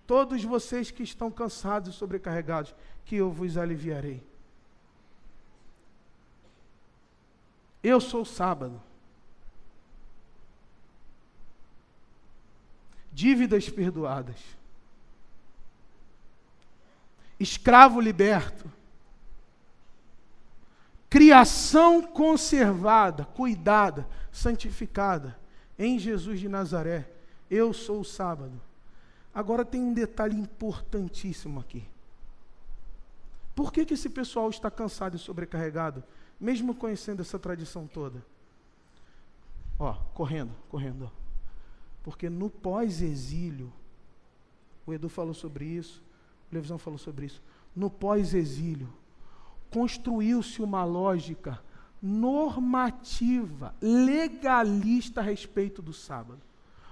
todos vocês que estão cansados e sobrecarregados, que eu vos aliviarei. Eu sou o sábado. Dívidas perdoadas. Escravo liberto criação conservada, cuidada, santificada em Jesus de Nazaré. Eu sou o sábado. Agora tem um detalhe importantíssimo aqui. Por que, que esse pessoal está cansado e sobrecarregado, mesmo conhecendo essa tradição toda? Ó, correndo, correndo. Porque no pós-exílio, o Edu falou sobre isso, o Levisão falou sobre isso. No pós-exílio, construiu-se uma lógica normativa, legalista a respeito do sábado.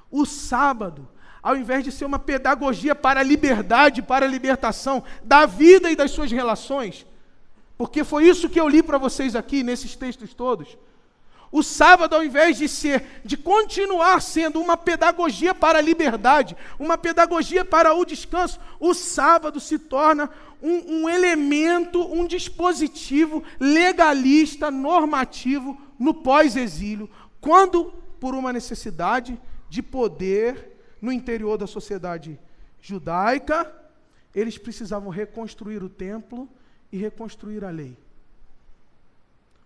O sábado, ao invés de ser uma pedagogia para a liberdade, para a libertação da vida e das suas relações, porque foi isso que eu li para vocês aqui nesses textos todos. O sábado, ao invés de ser, de continuar sendo uma pedagogia para a liberdade, uma pedagogia para o descanso, o sábado se torna um, um elemento, um dispositivo legalista, normativo no pós-exílio, quando, por uma necessidade de poder no interior da sociedade judaica, eles precisavam reconstruir o templo e reconstruir a lei.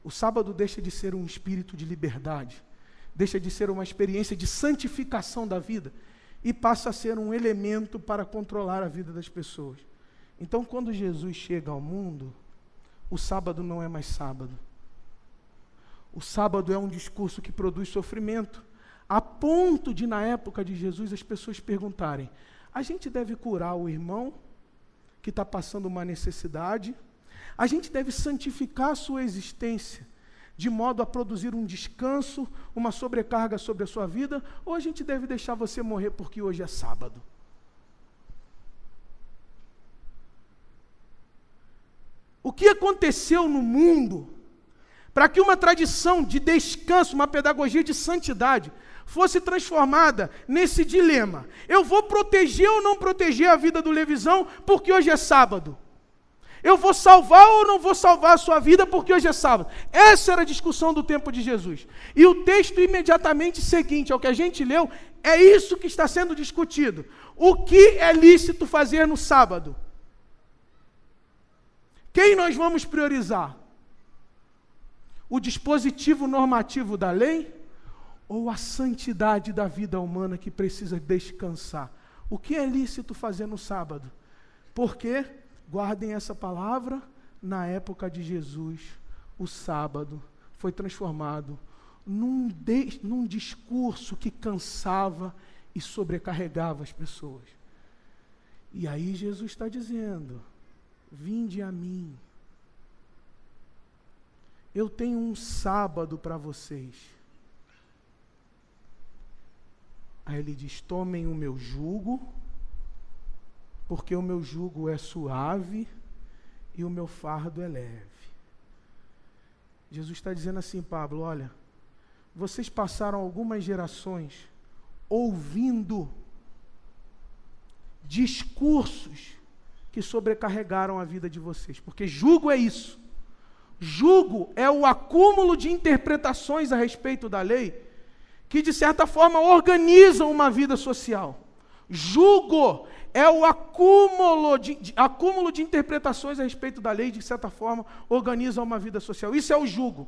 O sábado deixa de ser um espírito de liberdade, deixa de ser uma experiência de santificação da vida e passa a ser um elemento para controlar a vida das pessoas. Então, quando Jesus chega ao mundo, o sábado não é mais sábado. O sábado é um discurso que produz sofrimento, a ponto de, na época de Jesus, as pessoas perguntarem: a gente deve curar o irmão que está passando uma necessidade? A gente deve santificar a sua existência de modo a produzir um descanso, uma sobrecarga sobre a sua vida, ou a gente deve deixar você morrer porque hoje é sábado? O que aconteceu no mundo para que uma tradição de descanso, uma pedagogia de santidade, fosse transformada nesse dilema? Eu vou proteger ou não proteger a vida do Levisão porque hoje é sábado? Eu vou salvar ou não vou salvar a sua vida porque hoje é sábado? Essa era a discussão do tempo de Jesus. E o texto imediatamente seguinte ao que a gente leu, é isso que está sendo discutido. O que é lícito fazer no sábado? Quem nós vamos priorizar? O dispositivo normativo da lei ou a santidade da vida humana que precisa descansar? O que é lícito fazer no sábado? Porque, guardem essa palavra, na época de Jesus, o sábado foi transformado num, de, num discurso que cansava e sobrecarregava as pessoas. E aí Jesus está dizendo: Vinde a mim. Eu tenho um sábado para vocês. Aí ele diz: Tomem o meu jugo, porque o meu jugo é suave e o meu fardo é leve. Jesus está dizendo assim, Pablo: olha, vocês passaram algumas gerações ouvindo discursos que sobrecarregaram a vida de vocês, porque jugo é isso. Jugo é o acúmulo de interpretações a respeito da lei que, de certa forma, organizam uma vida social. Jugo é o acúmulo de, de, acúmulo de interpretações a respeito da lei, de certa forma, organizam uma vida social. Isso é o jugo.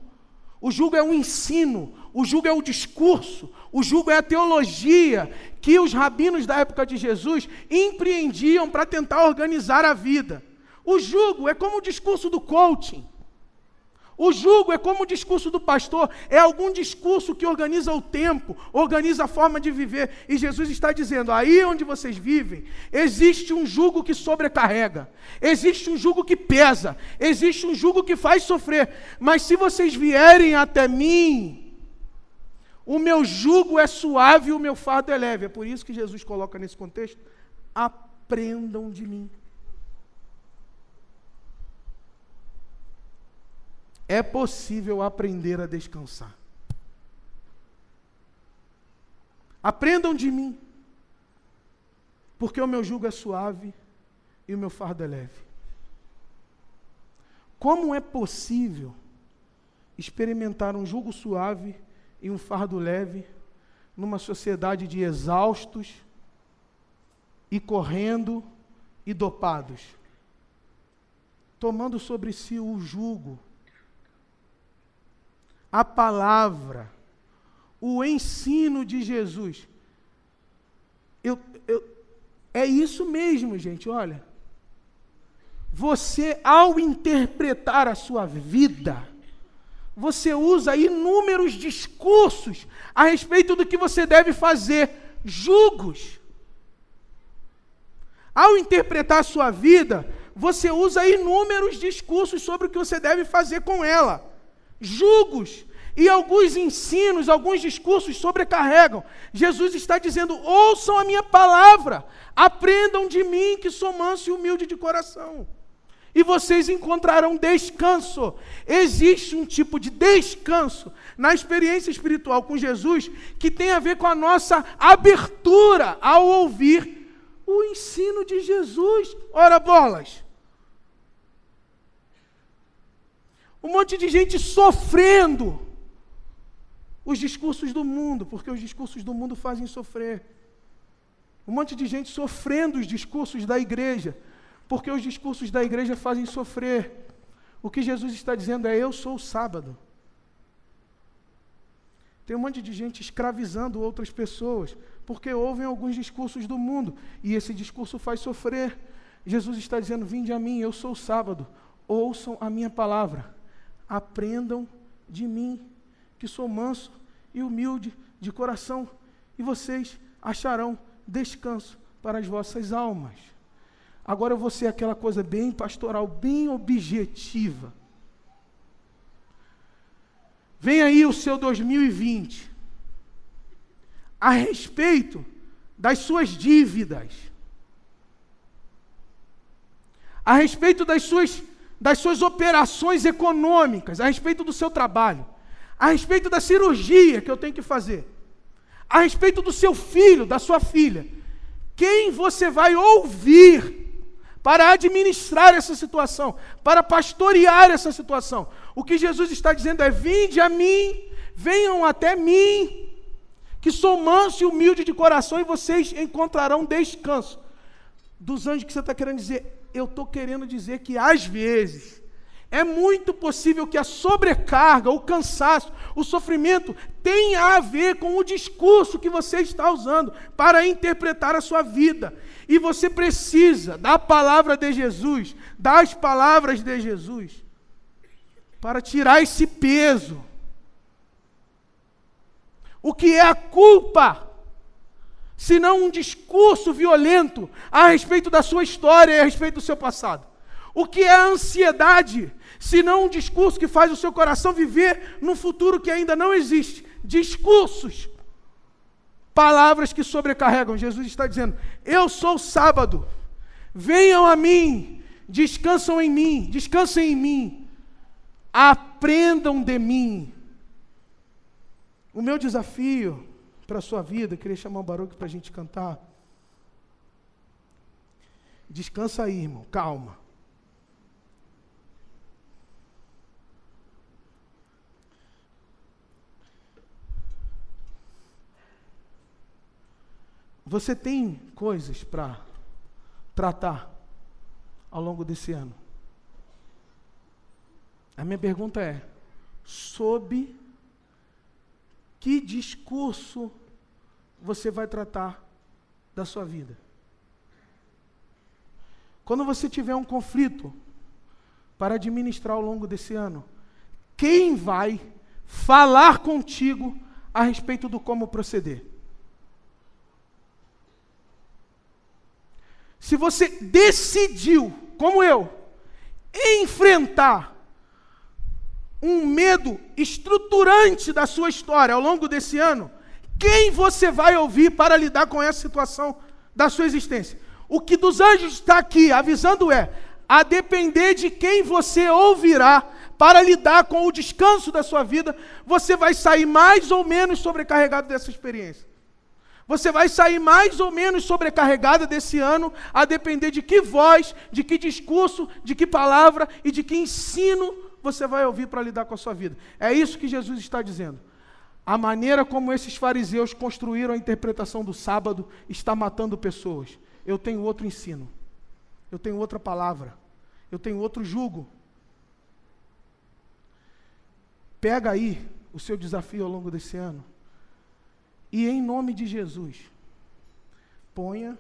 O jugo é o ensino, o jugo é o discurso, o jugo é a teologia que os rabinos da época de Jesus empreendiam para tentar organizar a vida. O jugo é como o discurso do coaching. O jugo é como o discurso do pastor, é algum discurso que organiza o tempo, organiza a forma de viver. E Jesus está dizendo: aí onde vocês vivem, existe um jugo que sobrecarrega, existe um jugo que pesa, existe um jugo que faz sofrer. Mas se vocês vierem até mim, o meu jugo é suave e o meu fardo é leve. É por isso que Jesus coloca nesse contexto: aprendam de mim. É possível aprender a descansar. Aprendam de mim, porque o meu jugo é suave e o meu fardo é leve. Como é possível experimentar um jugo suave e um fardo leve numa sociedade de exaustos e correndo e dopados, tomando sobre si o jugo a palavra, o ensino de Jesus. Eu, eu, é isso mesmo, gente, olha. Você, ao interpretar a sua vida, você usa inúmeros discursos a respeito do que você deve fazer, julgos. Ao interpretar a sua vida, você usa inúmeros discursos sobre o que você deve fazer com ela julgos e alguns ensinos, alguns discursos sobrecarregam. Jesus está dizendo: ouçam a minha palavra, aprendam de mim, que sou manso e humilde de coração. E vocês encontrarão descanso. Existe um tipo de descanso na experiência espiritual com Jesus que tem a ver com a nossa abertura ao ouvir o ensino de Jesus. Ora, bolas. Um monte de gente sofrendo os discursos do mundo, porque os discursos do mundo fazem sofrer. Um monte de gente sofrendo os discursos da igreja, porque os discursos da igreja fazem sofrer. O que Jesus está dizendo é: Eu sou o sábado. Tem um monte de gente escravizando outras pessoas, porque ouvem alguns discursos do mundo, e esse discurso faz sofrer. Jesus está dizendo: Vinde a mim, eu sou o sábado, ouçam a minha palavra aprendam de mim, que sou manso e humilde de coração, e vocês acharão descanso para as vossas almas. Agora eu vou ser aquela coisa bem pastoral, bem objetiva. Vem aí o seu 2020. A respeito das suas dívidas. A respeito das suas das suas operações econômicas, a respeito do seu trabalho, a respeito da cirurgia que eu tenho que fazer, a respeito do seu filho, da sua filha, quem você vai ouvir para administrar essa situação, para pastorear essa situação? O que Jesus está dizendo é: vinde a mim, venham até mim, que sou manso e humilde de coração, e vocês encontrarão descanso. Dos anjos que você está querendo dizer, eu estou querendo dizer que às vezes é muito possível que a sobrecarga, o cansaço, o sofrimento tenha a ver com o discurso que você está usando para interpretar a sua vida. E você precisa da palavra de Jesus, das palavras de Jesus, para tirar esse peso. O que é a culpa? Senão um discurso violento a respeito da sua história e a respeito do seu passado. O que é a ansiedade? Senão um discurso que faz o seu coração viver num futuro que ainda não existe. Discursos. Palavras que sobrecarregam. Jesus está dizendo: Eu sou o sábado. Venham a mim. Descansam em mim. Descansem em mim. Aprendam de mim. O meu desafio para a sua vida, queria chamar o Baruque para a gente cantar. Descansa aí, irmão, calma. Você tem coisas para tratar ao longo desse ano? A minha pergunta é: sob que discurso você vai tratar da sua vida? Quando você tiver um conflito para administrar ao longo desse ano, quem vai falar contigo a respeito do como proceder? Se você decidiu, como eu, enfrentar um medo estruturante da sua história ao longo desse ano, quem você vai ouvir para lidar com essa situação da sua existência? O que dos anjos está aqui avisando é: a depender de quem você ouvirá para lidar com o descanso da sua vida, você vai sair mais ou menos sobrecarregado dessa experiência. Você vai sair mais ou menos sobrecarregada desse ano, a depender de que voz, de que discurso, de que palavra e de que ensino você vai ouvir para lidar com a sua vida. É isso que Jesus está dizendo. A maneira como esses fariseus construíram a interpretação do sábado está matando pessoas. Eu tenho outro ensino. Eu tenho outra palavra. Eu tenho outro jugo. Pega aí o seu desafio ao longo desse ano e em nome de Jesus, ponha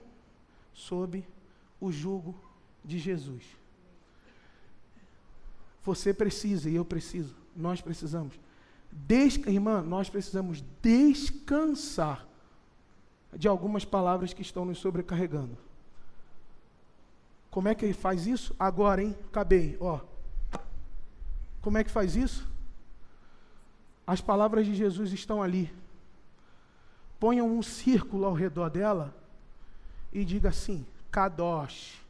sob o jugo de Jesus. Você precisa e eu preciso, nós precisamos. Irmã, nós precisamos descansar de algumas palavras que estão nos sobrecarregando. Como é que faz isso? Agora, hein? Acabei, ó. Como é que faz isso? As palavras de Jesus estão ali ponham um círculo ao redor dela e diga assim: Kadosh.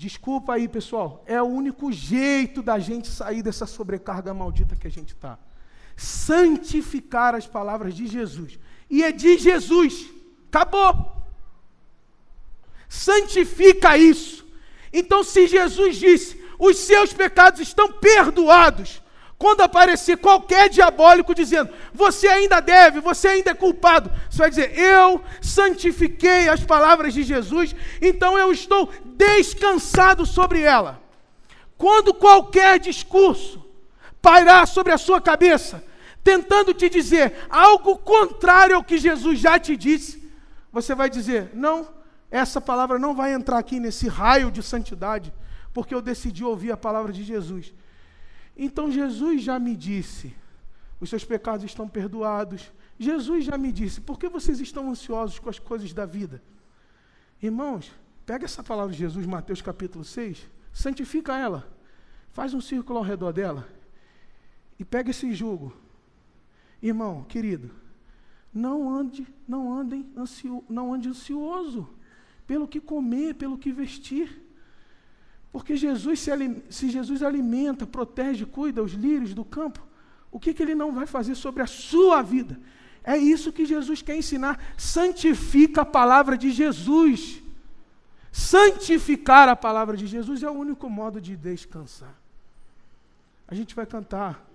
Desculpa aí, pessoal, é o único jeito da gente sair dessa sobrecarga maldita que a gente está. Santificar as palavras de Jesus. E é de Jesus. Acabou. Santifica isso. Então, se Jesus disse: os seus pecados estão perdoados, quando aparecer qualquer diabólico dizendo, você ainda deve, você ainda é culpado, você vai dizer, eu santifiquei as palavras de Jesus, então eu estou descansado sobre ela. Quando qualquer discurso pairar sobre a sua cabeça, tentando te dizer algo contrário ao que Jesus já te disse, você vai dizer, não, essa palavra não vai entrar aqui nesse raio de santidade, porque eu decidi ouvir a palavra de Jesus. Então Jesus já me disse: os seus pecados estão perdoados. Jesus já me disse: por que vocês estão ansiosos com as coisas da vida? Irmãos, pega essa palavra de Jesus, Mateus capítulo 6, santifica ela, faz um círculo ao redor dela e pega esse jugo. Irmão, querido, não ande, não andem ansio, não ande ansioso pelo que comer, pelo que vestir. Porque Jesus se, se Jesus alimenta, protege, cuida os lírios do campo, o que, que ele não vai fazer sobre a sua vida? É isso que Jesus quer ensinar. Santifica a palavra de Jesus. Santificar a palavra de Jesus é o único modo de descansar. A gente vai cantar.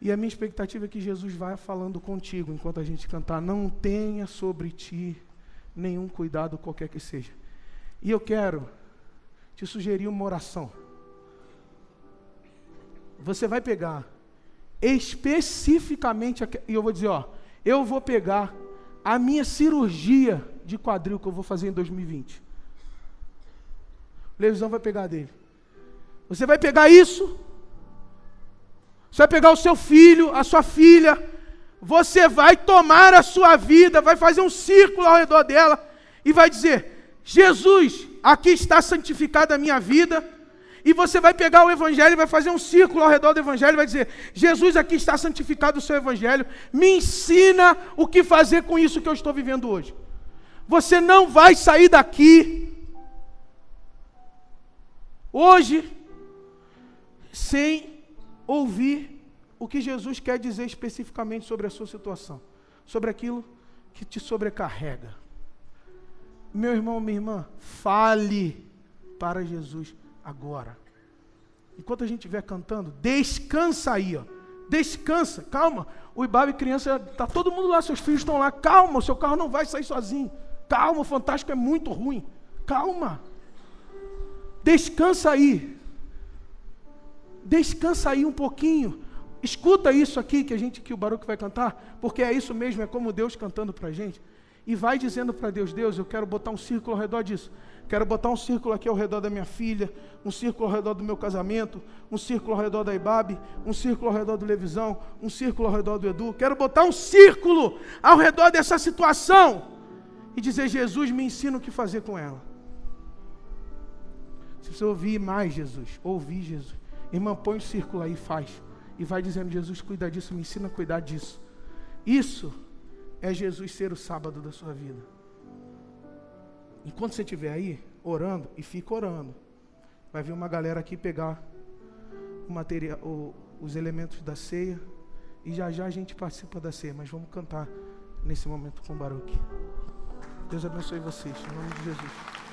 E a minha expectativa é que Jesus vá falando contigo enquanto a gente cantar. Não tenha sobre ti nenhum cuidado qualquer que seja. E eu quero te sugerir uma oração. Você vai pegar especificamente, e eu vou dizer, ó, eu vou pegar a minha cirurgia de quadril que eu vou fazer em 2020. O Levisão vai pegar dele. Você vai pegar isso, você vai pegar o seu filho, a sua filha, você vai tomar a sua vida, vai fazer um círculo ao redor dela e vai dizer: Jesus, aqui está santificada a minha vida e você vai pegar o Evangelho vai fazer um círculo ao redor do Evangelho vai dizer: Jesus, aqui está santificado o seu Evangelho, me ensina o que fazer com isso que eu estou vivendo hoje. Você não vai sair daqui hoje sem ouvir o que Jesus quer dizer especificamente sobre a sua situação, sobre aquilo que te sobrecarrega. Meu irmão, minha irmã, fale para Jesus agora. Enquanto a gente estiver cantando, descansa aí, ó. Descansa, calma. O Ibabe criança, tá todo mundo lá, seus filhos estão lá. Calma, o seu carro não vai sair sozinho. Calma, o fantástico é muito ruim. Calma. Descansa aí. Descansa aí um pouquinho. Escuta isso aqui que a gente que o Baruque vai cantar, porque é isso mesmo, é como Deus cantando para a gente. E vai dizendo para Deus, Deus, eu quero botar um círculo ao redor disso. Quero botar um círculo aqui ao redor da minha filha, um círculo ao redor do meu casamento, um círculo ao redor da Ibabe, um círculo ao redor do Levisão, um círculo ao redor do Edu. Quero botar um círculo ao redor dessa situação e dizer: Jesus, me ensina o que fazer com ela. Se você ouvir mais Jesus, ouvir Jesus, irmã, põe um círculo aí, faz. E vai dizendo: Jesus, cuida disso, me ensina a cuidar disso. Isso é Jesus ser o sábado da sua vida. Enquanto você estiver aí orando, e fica orando, vai vir uma galera aqui pegar o material, o, os elementos da ceia. E já já a gente participa da ceia, mas vamos cantar nesse momento com o Baruque. Deus abençoe vocês, em nome de Jesus.